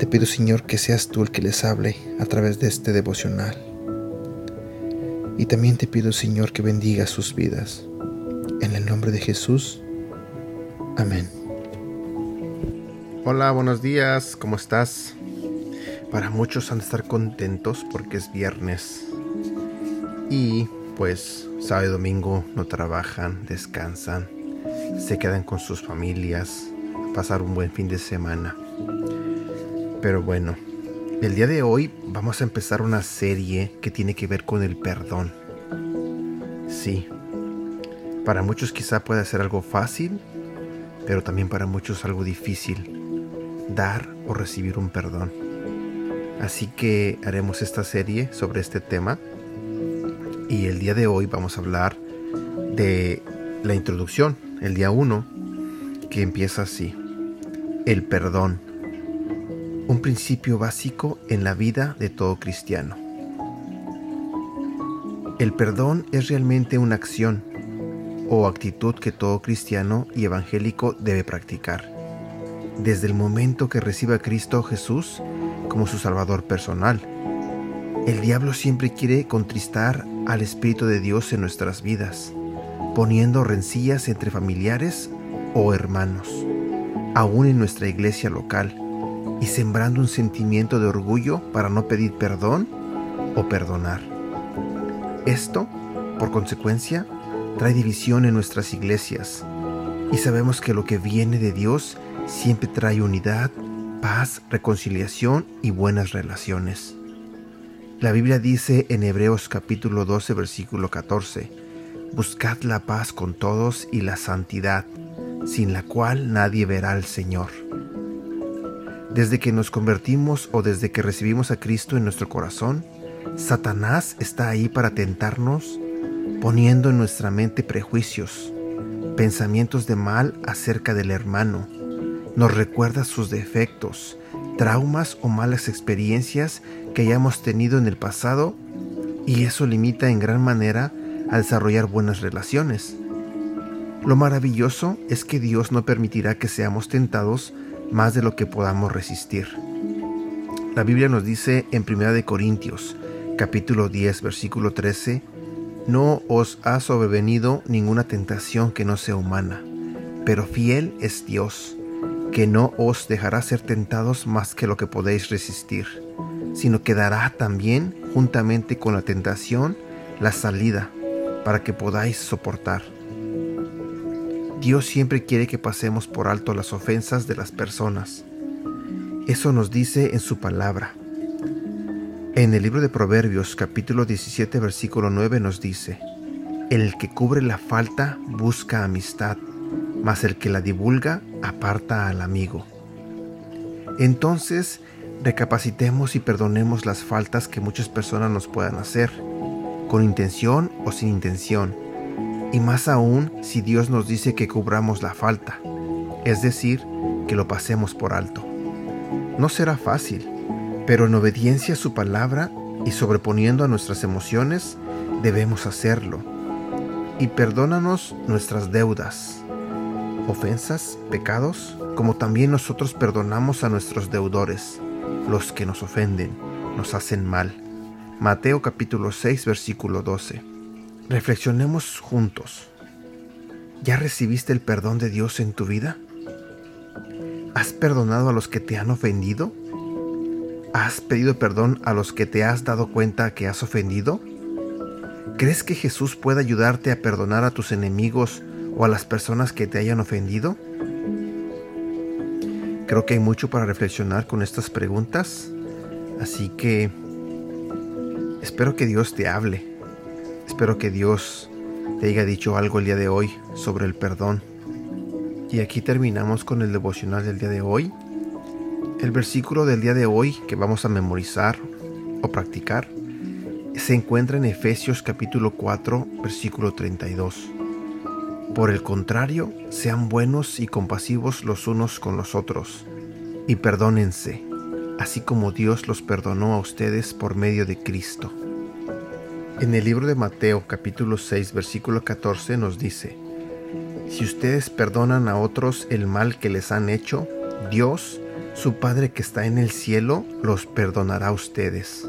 Te pido, Señor, que seas tú el que les hable a través de este devocional. Y también te pido, Señor, que bendiga sus vidas. En el nombre de Jesús. Amén. Hola, buenos días, ¿cómo estás? Para muchos han de estar contentos porque es viernes. Y pues sábado y domingo no trabajan, descansan, se quedan con sus familias, pasar un buen fin de semana. Pero bueno, el día de hoy vamos a empezar una serie que tiene que ver con el perdón. Sí, para muchos quizá pueda ser algo fácil, pero también para muchos algo difícil dar o recibir un perdón. Así que haremos esta serie sobre este tema y el día de hoy vamos a hablar de la introducción, el día 1, que empieza así. El perdón, un principio básico en la vida de todo cristiano. El perdón es realmente una acción o actitud que todo cristiano y evangélico debe practicar desde el momento que recibe a Cristo Jesús como su Salvador personal. El diablo siempre quiere contristar al Espíritu de Dios en nuestras vidas, poniendo rencillas entre familiares o hermanos, aún en nuestra iglesia local, y sembrando un sentimiento de orgullo para no pedir perdón o perdonar. Esto, por consecuencia, trae división en nuestras iglesias, y sabemos que lo que viene de Dios siempre trae unidad, paz, reconciliación y buenas relaciones. La Biblia dice en Hebreos capítulo 12 versículo 14, Buscad la paz con todos y la santidad, sin la cual nadie verá al Señor. Desde que nos convertimos o desde que recibimos a Cristo en nuestro corazón, Satanás está ahí para tentarnos, poniendo en nuestra mente prejuicios, pensamientos de mal acerca del hermano, nos recuerda sus defectos, traumas o malas experiencias que hayamos tenido en el pasado y eso limita en gran manera a desarrollar buenas relaciones. Lo maravilloso es que Dios no permitirá que seamos tentados más de lo que podamos resistir. La Biblia nos dice en 1 Corintios, capítulo 10, versículo 13, No os ha sobrevenido ninguna tentación que no sea humana, pero fiel es Dios que no os dejará ser tentados más que lo que podéis resistir, sino que dará también, juntamente con la tentación, la salida para que podáis soportar. Dios siempre quiere que pasemos por alto las ofensas de las personas. Eso nos dice en su palabra. En el libro de Proverbios capítulo 17 versículo 9 nos dice, El que cubre la falta busca amistad, mas el que la divulga aparta al amigo. Entonces, recapacitemos y perdonemos las faltas que muchas personas nos puedan hacer, con intención o sin intención, y más aún si Dios nos dice que cubramos la falta, es decir, que lo pasemos por alto. No será fácil, pero en obediencia a su palabra y sobreponiendo a nuestras emociones, debemos hacerlo. Y perdónanos nuestras deudas, ofensas, pecados, como también nosotros perdonamos a nuestros deudores, los que nos ofenden, nos hacen mal. Mateo capítulo 6 versículo 12. Reflexionemos juntos. ¿Ya recibiste el perdón de Dios en tu vida? ¿Has perdonado a los que te han ofendido? ¿Has pedido perdón a los que te has dado cuenta que has ofendido? ¿Crees que Jesús puede ayudarte a perdonar a tus enemigos o a las personas que te hayan ofendido? Creo que hay mucho para reflexionar con estas preguntas, así que espero que Dios te hable, espero que Dios te haya dicho algo el día de hoy sobre el perdón. Y aquí terminamos con el devocional del día de hoy. El versículo del día de hoy que vamos a memorizar o practicar se encuentra en Efesios capítulo 4 versículo 32. Por el contrario, sean buenos y compasivos los unos con los otros, y perdónense, así como Dios los perdonó a ustedes por medio de Cristo. En el libro de Mateo capítulo 6 versículo 14 nos dice, Si ustedes perdonan a otros el mal que les han hecho, Dios, su Padre que está en el cielo, los perdonará a ustedes.